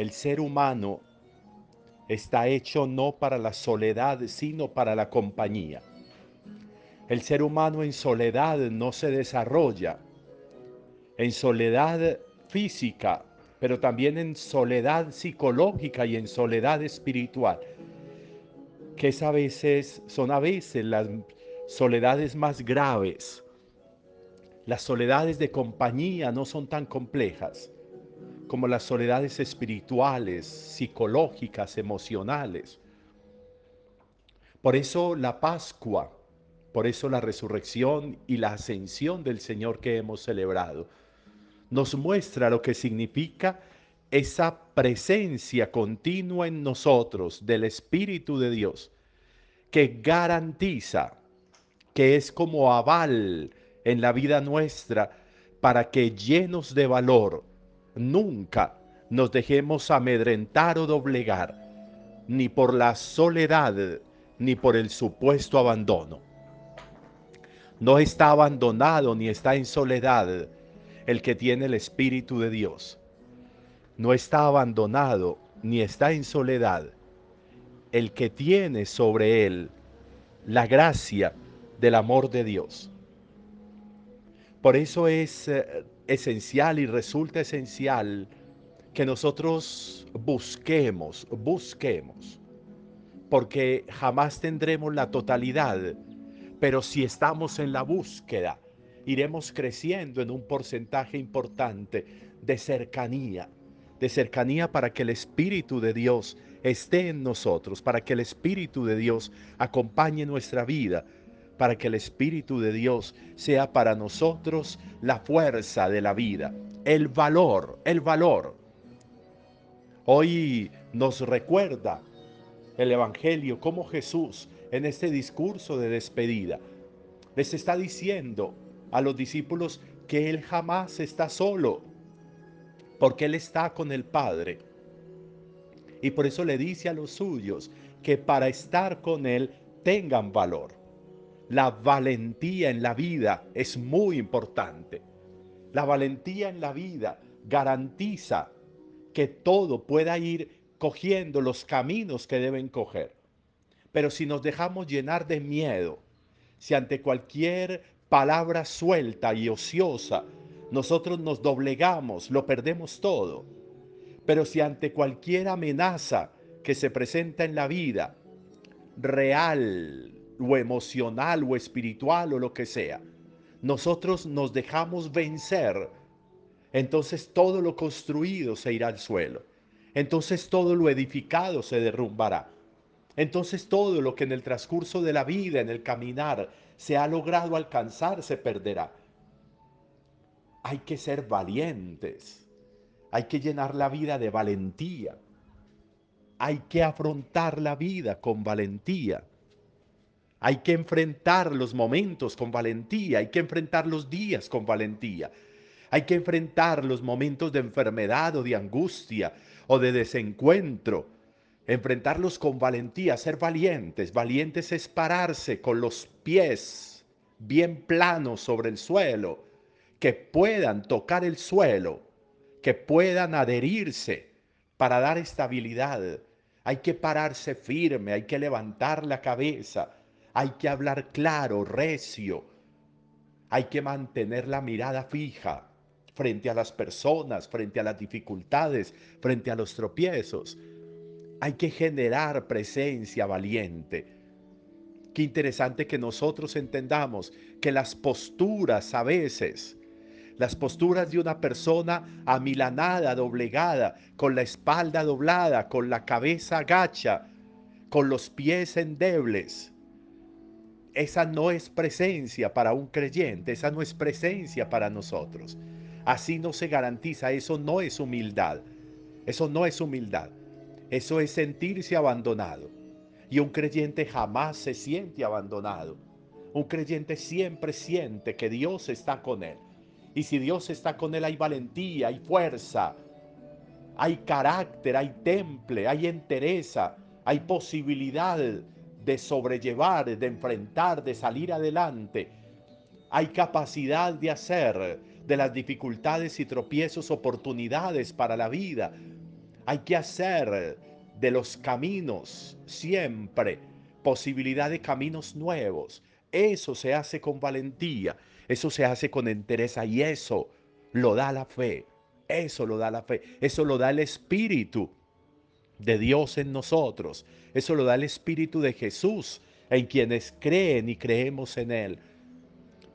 El ser humano está hecho no para la soledad, sino para la compañía. El ser humano en soledad no se desarrolla. En soledad física, pero también en soledad psicológica y en soledad espiritual, que es a veces, son a veces las soledades más graves. Las soledades de compañía no son tan complejas como las soledades espirituales, psicológicas, emocionales. Por eso la Pascua, por eso la resurrección y la ascensión del Señor que hemos celebrado, nos muestra lo que significa esa presencia continua en nosotros del Espíritu de Dios, que garantiza, que es como aval en la vida nuestra para que llenos de valor, nunca nos dejemos amedrentar o doblegar, ni por la soledad, ni por el supuesto abandono. No está abandonado ni está en soledad el que tiene el Espíritu de Dios. No está abandonado ni está en soledad el que tiene sobre él la gracia del amor de Dios. Por eso es eh, esencial y resulta esencial que nosotros busquemos, busquemos, porque jamás tendremos la totalidad, pero si estamos en la búsqueda, iremos creciendo en un porcentaje importante de cercanía, de cercanía para que el Espíritu de Dios esté en nosotros, para que el Espíritu de Dios acompañe nuestra vida, para que el Espíritu de Dios sea para nosotros la fuerza de la vida, el valor, el valor. Hoy nos recuerda el Evangelio cómo Jesús en este discurso de despedida les está diciendo, a los discípulos que Él jamás está solo, porque Él está con el Padre. Y por eso le dice a los suyos que para estar con Él tengan valor. La valentía en la vida es muy importante. La valentía en la vida garantiza que todo pueda ir cogiendo los caminos que deben coger. Pero si nos dejamos llenar de miedo, si ante cualquier palabra suelta y ociosa, nosotros nos doblegamos, lo perdemos todo. Pero si ante cualquier amenaza que se presenta en la vida, real o emocional o espiritual o lo que sea, nosotros nos dejamos vencer, entonces todo lo construido se irá al suelo. Entonces todo lo edificado se derrumbará. Entonces todo lo que en el transcurso de la vida, en el caminar, se ha logrado alcanzar se perderá. Hay que ser valientes. Hay que llenar la vida de valentía. Hay que afrontar la vida con valentía. Hay que enfrentar los momentos con valentía. Hay que enfrentar los días con valentía. Hay que enfrentar los momentos de enfermedad o de angustia o de desencuentro enfrentarlos con valentía, ser valientes. Valientes es pararse con los pies bien planos sobre el suelo, que puedan tocar el suelo, que puedan adherirse para dar estabilidad. Hay que pararse firme, hay que levantar la cabeza, hay que hablar claro, recio, hay que mantener la mirada fija frente a las personas, frente a las dificultades, frente a los tropiezos hay que generar presencia valiente. Qué interesante que nosotros entendamos que las posturas a veces, las posturas de una persona amilanada, doblegada, con la espalda doblada, con la cabeza agacha, con los pies endebles, esa no es presencia para un creyente, esa no es presencia para nosotros. Así no se garantiza, eso no es humildad, eso no es humildad. Eso es sentirse abandonado. Y un creyente jamás se siente abandonado. Un creyente siempre siente que Dios está con él. Y si Dios está con él hay valentía, hay fuerza, hay carácter, hay temple, hay entereza, hay posibilidad de sobrellevar, de enfrentar, de salir adelante. Hay capacidad de hacer de las dificultades y tropiezos oportunidades para la vida Hay que hacer de los caminos siempre posibilidad de caminos nuevos. Eso se hace con valentía, eso se hace con entereza y eso lo da la fe. Eso lo da la fe, eso lo da el Espíritu de Dios en nosotros, eso lo da el Espíritu de Jesús en quienes creen y creemos en Él.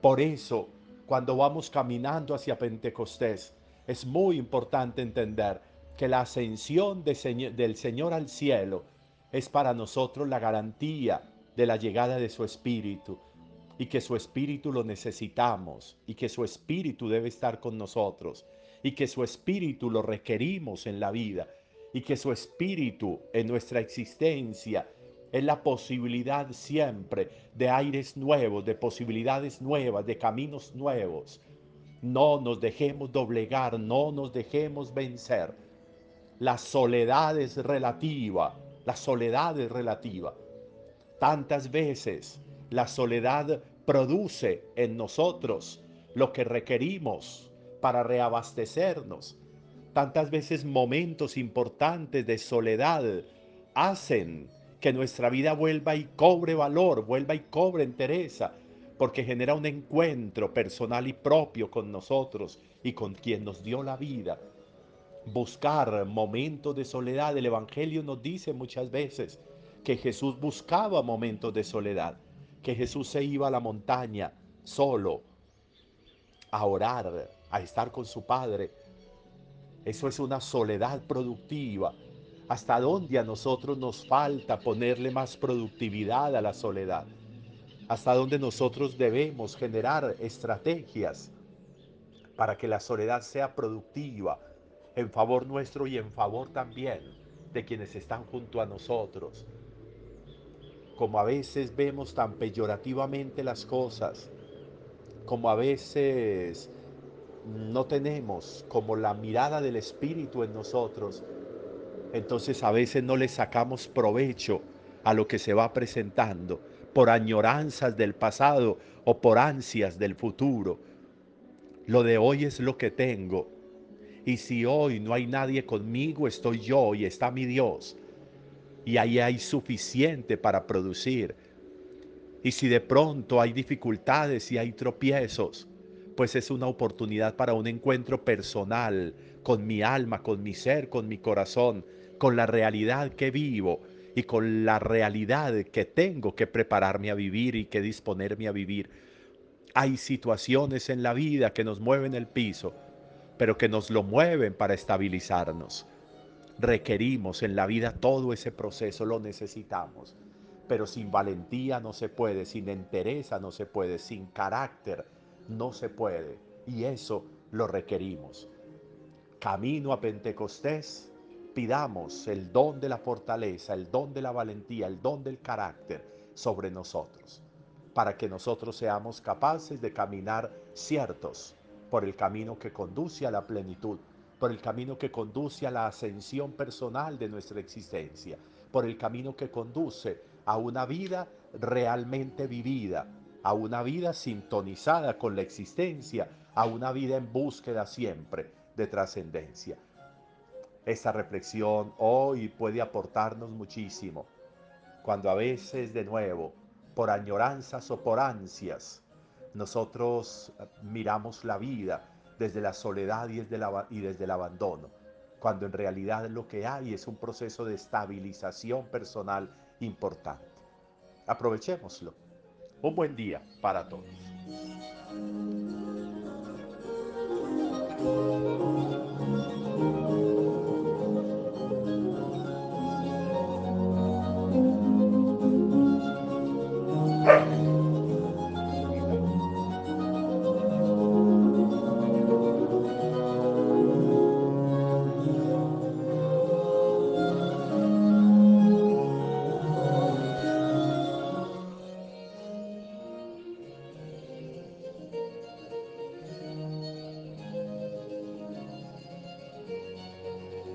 Por eso, cuando vamos caminando hacia Pentecostés, es muy importante entender que la ascensión del Señor al cielo es para nosotros la garantía de la llegada de su Espíritu y que su Espíritu lo necesitamos y que su Espíritu debe estar con nosotros y que su Espíritu lo requerimos en la vida y que su Espíritu en nuestra existencia es la posibilidad siempre de aires nuevos, de posibilidades nuevas, de caminos nuevos. No nos dejemos doblegar, no nos dejemos vencer. La soledad es relativa, la soledad es relativa. Tantas veces la soledad produce en nosotros lo que requerimos para reabastecernos. Tantas veces momentos importantes de soledad hacen que nuestra vida vuelva y cobre valor, vuelva y cobre entereza, porque genera un encuentro personal y propio con nosotros y con quien nos dio la vida. Buscar momentos de soledad, el Evangelio nos dice muchas veces que Jesús buscaba momentos de soledad, que Jesús se iba a la montaña solo a orar, a estar con su Padre. Eso es una soledad productiva, hasta dónde a nosotros nos falta ponerle más productividad a la soledad, hasta dónde nosotros debemos generar estrategias para que la soledad sea productiva en favor nuestro y en favor también de quienes están junto a nosotros. Como a veces vemos tan peyorativamente las cosas, como a veces no tenemos como la mirada del Espíritu en nosotros, entonces a veces no le sacamos provecho a lo que se va presentando por añoranzas del pasado o por ansias del futuro. Lo de hoy es lo que tengo. Y si hoy no hay nadie conmigo, estoy yo y está mi Dios. Y ahí hay suficiente para producir. Y si de pronto hay dificultades y hay tropiezos, pues es una oportunidad para un encuentro personal con mi alma, con mi ser, con mi corazón, con la realidad que vivo y con la realidad que tengo que prepararme a vivir y que disponerme a vivir. Hay situaciones en la vida que nos mueven el piso, pero que nos lo mueven para estabilizarnos. Requerimos en la vida todo ese proceso, lo necesitamos. Pero sin valentía no se puede, sin entereza no se puede, sin carácter no se puede. Y eso lo requerimos. Camino a Pentecostés pidamos el don de la fortaleza, el don de la valentía, el don del carácter sobre nosotros, para que nosotros seamos capaces de caminar ciertos por el camino que conduce a la plenitud, por el camino que conduce a la ascensión personal de nuestra existencia, por el camino que conduce a una vida realmente vivida, a una vida sintonizada con la existencia, a una vida en búsqueda siempre de trascendencia. Esta reflexión hoy puede aportarnos muchísimo, cuando a veces de nuevo, por añoranzas o por ansias, nosotros miramos la vida desde la soledad y desde, y desde el abandono, cuando en realidad lo que hay es un proceso de estabilización personal importante. Aprovechémoslo. Un buen día para todos.